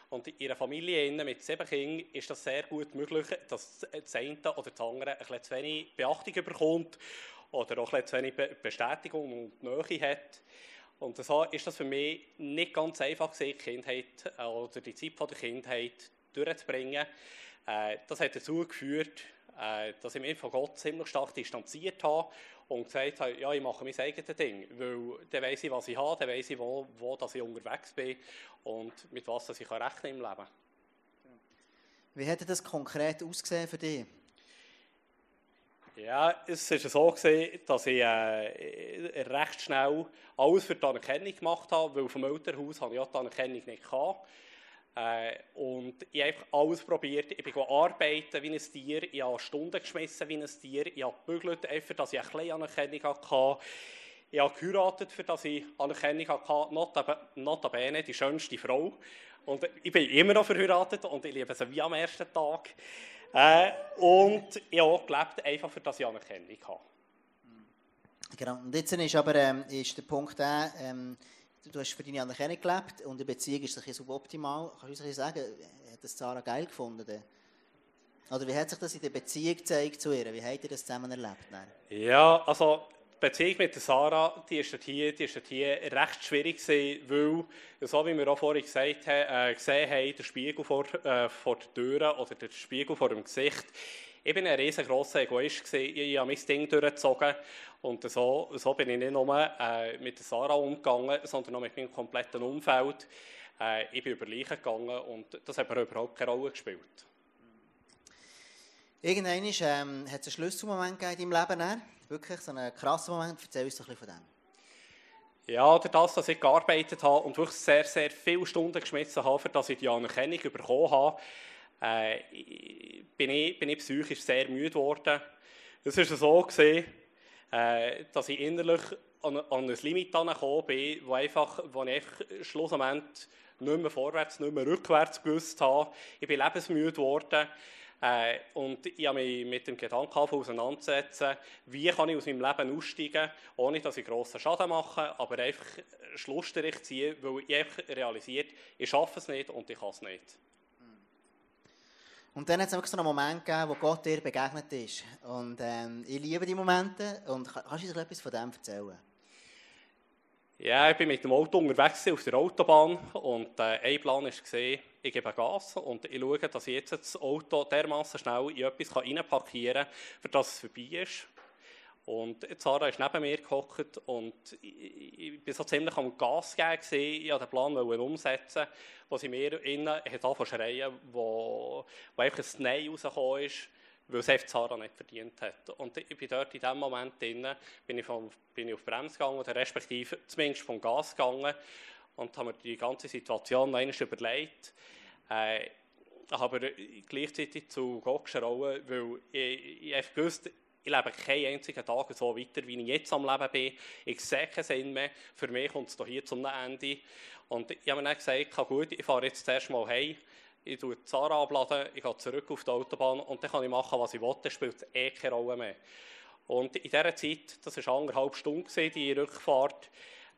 Und in ihrer Familie mit sieben Kindern ist das sehr gut möglich, dass das eine oder das andere ein bisschen zu wenig Beachtung bekommt oder auch ein bisschen zu wenig Bestätigung und Nähe hat. Und so ist das für mich nicht ganz einfach die Kindheit äh, oder die Zeit der Kindheit durchzubringen. Äh, das hat dazu geführt, äh, dass ich mich von Gott ziemlich stark distanziert habe und gesagt habe, ja, ich mache mein eigenes Ding, weil dann weiss ich, was ich habe, dann weiss ich, wo, wo dass ich unterwegs bin und mit was dass ich rechnen im Leben. Wie hätte das konkret ausgesehen für dich? Ja, es war so, gewesen, dass ich äh, recht schnell alles für die Anerkennung gemacht habe, weil vom Elternhaus habe ich ja die Anerkennung nicht gehabt. Äh, und ich habe einfach alles probiert. Ich bin arbeiten wie ein Tier, ich habe Stunden geschmissen wie ein Tier, ich habe gebügelt, einfach, dass ich ein bisschen Anerkennung hatte. Ich habe geheiratet, für dass ich Anerkennung hatte, notabene die schönste Frau. Und ich bin immer noch verheiratet und ich liebe sie wie am ersten Tag. Äh, und ich habe gelebt, einfach für dass ich Anerkennung habe. Genau. Und jetzt ist aber ähm, ist der Punkt der, ähm, du hast für deine Anerkennung gelebt und die Beziehung ist ein suboptimal. Kannst du uns sagen, hat das Sarah geil gefunden? Oder wie hat sich das in der Beziehung gezeigt zu ihr? Wie habt ihr das zusammen erlebt? Dann? Ja, also die Beziehung mit der Sarah, die ist hier, die ist hier recht schwierig gewesen, weil, so wie wir auch vorhin gesagt haben, äh, gesehen haben, der Spiegel vor, äh, vor der Tür oder der Spiegel vor dem Gesicht, ich bin ein riesengroßer Egoist gewesen. Ich habe mein Ding durchgezogen und so, so bin ich nicht nur äh, mit Sarah umgegangen, sondern auch mit meinem kompletten Umfeld. Äh, ich bin über Leichen gegangen und das hat mir überhaupt keine Rolle gespielt. Irgendwann ähm, hat es einen Schlüsselmoment in deinem Leben, ne? wirklich so einen krassen Moment. Erzähl uns doch ein bisschen von dem. Ja, durch das, dass ich gearbeitet habe und wirklich sehr, sehr viele Stunden geschmissen habe, für dass ich die Anerkennung bekommen habe, äh, bin, ich, bin ich psychisch sehr müde geworden. Es war so, gewesen, äh, dass ich innerlich an, an ein Limit gekommen bin, wo, einfach, wo ich einfach schlussendlich nicht mehr vorwärts, nicht mehr rückwärts gewusst habe. Ich bin lebensmüde geworden. Äh, und ich habe mich mit dem Gedanken auseinandersetzen, wie kann ich aus meinem Leben aussteigen, ohne dass ich grossen Schaden mache, aber einfach Schlussstrich ziehen, weil ich realisiert, ich schaffe es nicht und ich kann es nicht. Und dann hat es wirklich so einen Moment gegeben, wo Gott dir begegnet ist. Und ähm, ich liebe die Momente. Und kannst du uns etwas von dem erzählen? Ja, ich bin mit dem Auto unterwegs auf der Autobahn und äh, ein Plan war, ich gebe Gas und ich schaue, dass ich jetzt das Auto dermaßen schnell in etwas reinpackieren kann, für das es vorbei ist. Und Sarah ist neben mir gehockt und ich, ich bin so ziemlich am Gas geben. Ich wollte den Plan umsetzen, wo sie mir innen hat angefangen schreien, wo, wo einfach ein Nein rausgekommen ist, weil es Sarah nicht verdient hat. Und ich bin dort in dem Moment innen, bin ich, vom, bin ich auf Bremse gegangen, oder respektive zumindest vom Gas gegangen und habe mir die ganze Situation noch einmal überlegt. Äh, aber gleichzeitig zu Gott geschrauen, weil ich, ich einfach gewusst, ich lebe keinen einzigen Tag so weiter, wie ich jetzt am Leben bin. Ich sehe keinen Sinn mehr. Für mich kommt es hier zum Ende. Und ich habe mir dann gesagt, gut, ich fahre jetzt zuerst mal heim. Ich tue Zara abladen, ich gehe zurück auf die Autobahn und dann kann ich machen, was ich will. Dann spielt eh keine Rolle mehr. Und in dieser Zeit, das war anderthalb Stunden, die Rückfahrt,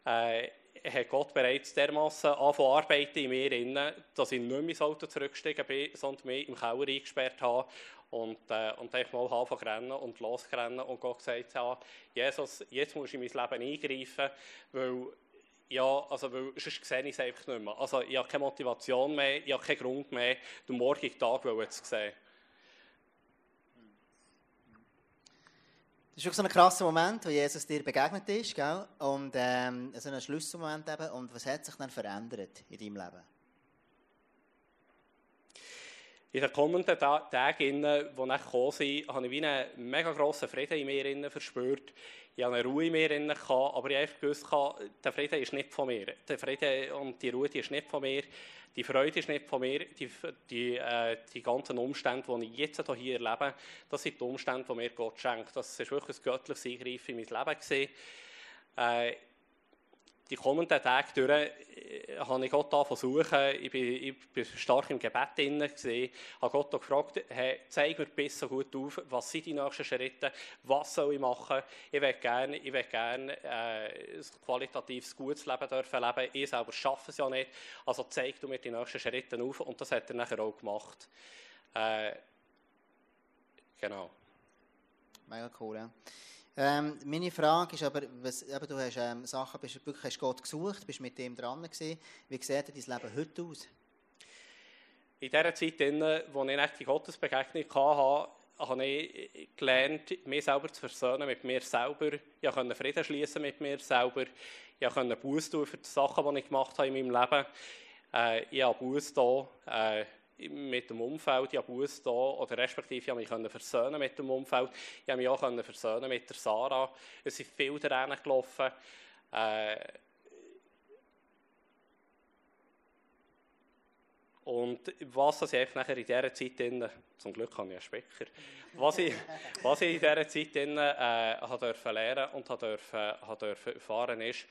äh, hat Gott bereits dermassen angefangen arbeiten in mir, innen, dass ich nicht mehr ins Auto zurückgestiegen bin, sondern mich im Keller eingesperrt habe und, äh, und einfach mal anfangen rennen und losrennen und Gott gesagt habe, Jesus, jetzt muss ich in mein Leben eingreifen, weil ja, also weil, sonst sehe ich es einfach nicht mehr. Also ich habe keine Motivation mehr, ich habe keinen Grund mehr, den morgigen Tag zu sehen. Das ist wirklich so ein krasser Moment, wo Jesus dir begegnet ist, gell? und ähm, so ein Schlüsselmoment eben. Und was hat sich dann verändert in deinem Leben? In den kommenden Tagen, die nach gekommen sind, habe ich wie einen mega grossen Frieden in mir verspürt. Ich habe eine Ruhe in mir aber ich einfach gewusst, der Frieden ist nicht von mir. Der Frieden und die Ruhe die ist nicht von mir. Die Freude ist nicht von mir. Die, die, äh, die ganzen Umstände, die ich jetzt hier erlebe, das sind die Umstände, die mir Gott schenkt. Das war wirklich ein göttliches Eingreifen in mein Leben. Äh, die kommenden Tage durch äh, habe ich Gott versuchen. Ich bin, ich bin stark im Gebet drin. Habe Gott gefragt, hey, zeig mir bis so gut auf, was sind die nächsten Schritte, was soll ich machen? Ich will gerne, ich will gerne äh, ein qualitatives gutes Leben dürfen leben. Ich selber schaffe es ja nicht. Also zeig du mir die nächsten Schritte auf und das hat er nachher auch gemacht. Äh, genau. Mega cool, ja. Ähm, meine Frage ist aber, was, eben, du hast ähm, Sachen, bist, wirklich hast Gott gesucht, bist mit ihm dran gewesen. Wie sieht dein Leben heute aus? In dieser Zeit, in der ich die Gottesbegegnung hatte, habe ich gelernt, mich selber zu versöhnen mit mir selber. Ich konnte Frieden schließen mit mir selber. Ich konnte Buß tun für die Sachen, die ich gemacht habe in meinem Leben. Äh, ich habe Buß da. Äh, mit dem Umfeld, ich habe Buß da, oder respektive ich habe mich versöhnen mit dem Umfeld, ich habe mich auch versöhnen mit der Sarah, es sind viele Tränen gelaufen, äh, Und was ich einfach nachher in dieser Zeit, drin, zum Glück habe ich einen Specker, was ich, was ich in dieser Zeit drin, äh, lernen und habe erfahren ist,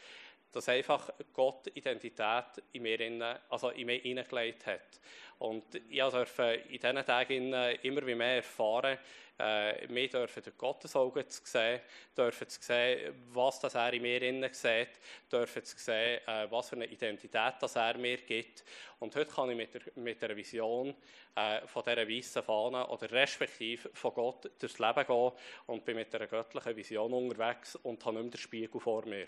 dass einfach Gott Identität in mir, also in mir hineingelegt hat. Und ich durfte in diesen Tagen immer mehr erfahren, äh, wir dürfen durch Gottes Augen zu sehen, dürfen zu sehen, was das er in mir innen sieht, dürfen zu sehen, äh, was für eine Identität das er mir gibt. Und heute kann ich mit der, mit der Vision äh, von dieser weißen Fahne oder respektive von Gott durchs Leben gehen und bin mit einer göttlichen Vision unterwegs und habe nicht mehr den Spiegel vor mir.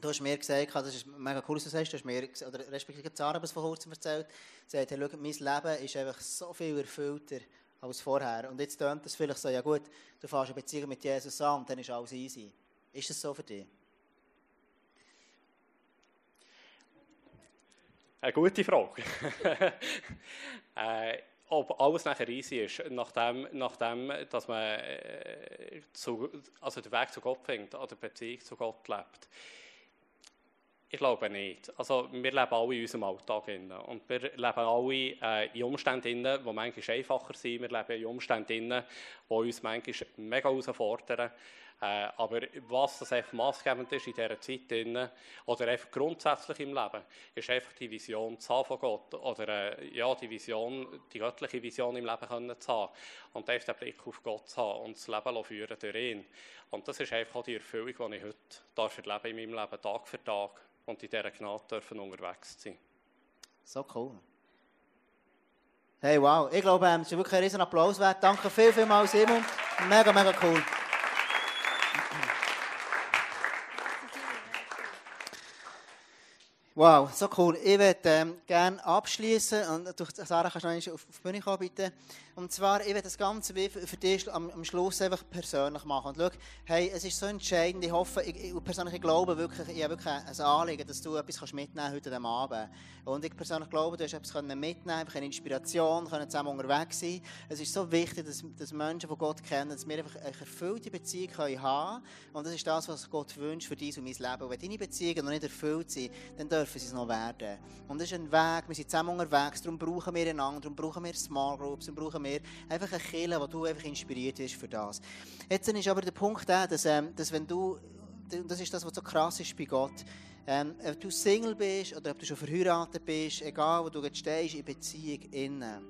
Du hast mir gesagt, das ist mega cool, was du sagst, du hast mir, oder respektive Zara vor kurzem erzählt, gesagt, hey, schau, mein Leben ist einfach so viel erfüllter als vorher. Und jetzt tönt es vielleicht so, ja gut, du fährst eine Beziehung mit Jesus an und dann ist alles easy. Ist das so für dich? Eine gute Frage. äh, ob alles nachher easy ist, nachdem, nachdem dass man äh, zu, also den Weg zu Gott findet, oder Beziehung zu Gott lebt. Ich glaube nicht. Also, wir leben alle in unserem Alltag. Drin. Und wir leben alle äh, in Umständen, drin, die manchmal einfacher sind. Wir leben in Umständen, die uns manchmal mega herausfordern. Äh, aber was das einfach maßgebend ist in dieser Zeit, drin, oder einfach grundsätzlich im Leben, ist einfach die Vision zu haben von Gott. Oder äh, ja, die Vision, die göttliche Vision im Leben können zu haben. Und einfach den Blick auf Gott zu haben und das Leben führen durch ihn. Und das ist einfach auch die Erfüllung, die ich heute darf erleben in meinem Leben, Tag für Tag und in dieser Gnade dürfen unterwegs sein. So cool. Hey, wow. Ich glaube, ähm, es ist wirklich ein riesen Applaus wert. Danke viel, vielmals, Simon. Mega, mega cool. Wow, so cool. Ich würde ähm, gerne abschließen und du, Sarah, kannst du noch auf, auf die Bühne kommen, bitte. Und zwar, ich will das Ganze für, dich am, am, Schluss einfach persönlich machen. Und schau, hey, es ist so entscheidend. Ich hoffe, ich, ich persönlich glaube wirklich, ich habe wirklich ein Anliegen, dass du etwas kannst mitnehmen heute Abend. Und ich persönlich glaube, du hast etwas mitnehmen einfach eine Inspiration, können zusammen unterwegs sein. Es ist so wichtig, dass, dass Menschen, die Gott kennen, dass wir einfach eine erfüllte Beziehung können haben Und das ist das, was Gott wünscht für dich und mein Leben. Und wenn deine Beziehungen noch nicht erfüllt sind, dann dürfen sie es noch werden. Und das ist ein Weg, wir sind zusammen unterwegs, darum brauchen wir einander, darum brauchen wir Small Groups, darum brauchen wir wir einfach eine Kirche, wo du einfach inspiriert bist für das. Jetzt ist aber der Punkt der, dass, ähm, dass wenn du, das ist das, was so krass ist bei Gott, ähm, ob du Single bist oder ob du schon verheiratet bist, egal wo du stehst in Beziehung innen,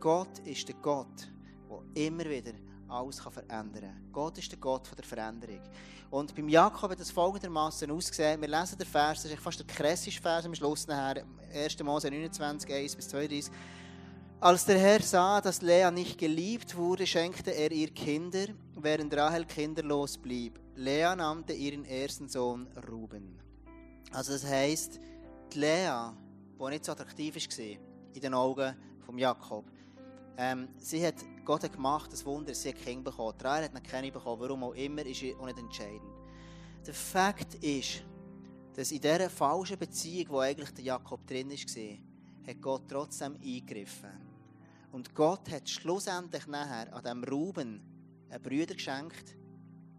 Gott ist der Gott, der immer wieder alles kann verändern kann. Gott ist der Gott der Veränderung. Und beim Jakob hat es folgendermaßen ausgesehen. Wir lesen den Vers, das ist fast der krasseste Vers am Schluss nachher, 1. Mose 29, 1 bis 32. Als der Herr sah, dass Lea nicht geliebt wurde, schenkte er ihr Kinder, während Rahel kinderlos blieb. Lea nannte ihren ersten Sohn Ruben. Also das heisst, die Lea, die nicht so attraktiv war in den Augen von Jakob, ähm, sie hat, Gott hat gemacht, das Wunder, sie hat Kinder bekommen. Die Rahel hat noch keine bekommen, warum auch immer, ist auch nicht entscheidend. Der Fakt ist, dass in dieser falschen Beziehung, wo eigentlich der Jakob drin war, hat Gott trotzdem eingegriffen. Und Gott hat schlussendlich nachher an diesem Ruben einen Brüder geschenkt,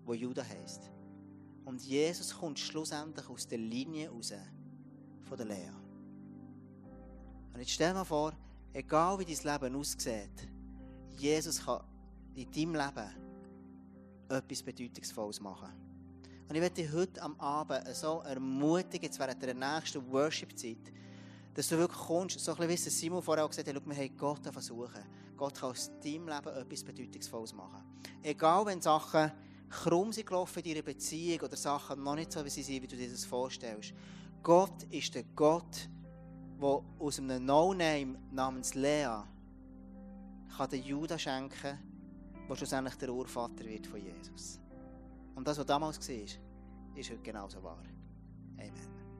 der Judah heisst. Und Jesus kommt schlussendlich aus der Linie raus von der Lea. Und jetzt stell dir vor, egal wie dein Leben aussieht, Jesus kann in deinem Leben etwas Bedeutungsvolles machen. Und ich möchte dich heute am Abend so ermutigen, jetzt während der nächsten Worship-Zeit, dass du wirklich kommst, so ein bisschen wie Simon vorher auch gesagt hat, wir haben Gott versuchen. Gott kann aus deinem Leben etwas Bedeutungsvolles machen. Egal, wenn Sachen krumm sind gelaufen in deiner Beziehung oder Sachen noch nicht so, wie sie sind, wie du dir das vorstellst. Gott ist der Gott, der aus einem No-Name namens Lea kann den Judah schenken, der schlussendlich der Urvater wird von Jesus. Und das, was damals war, ist heute genauso wahr. Amen.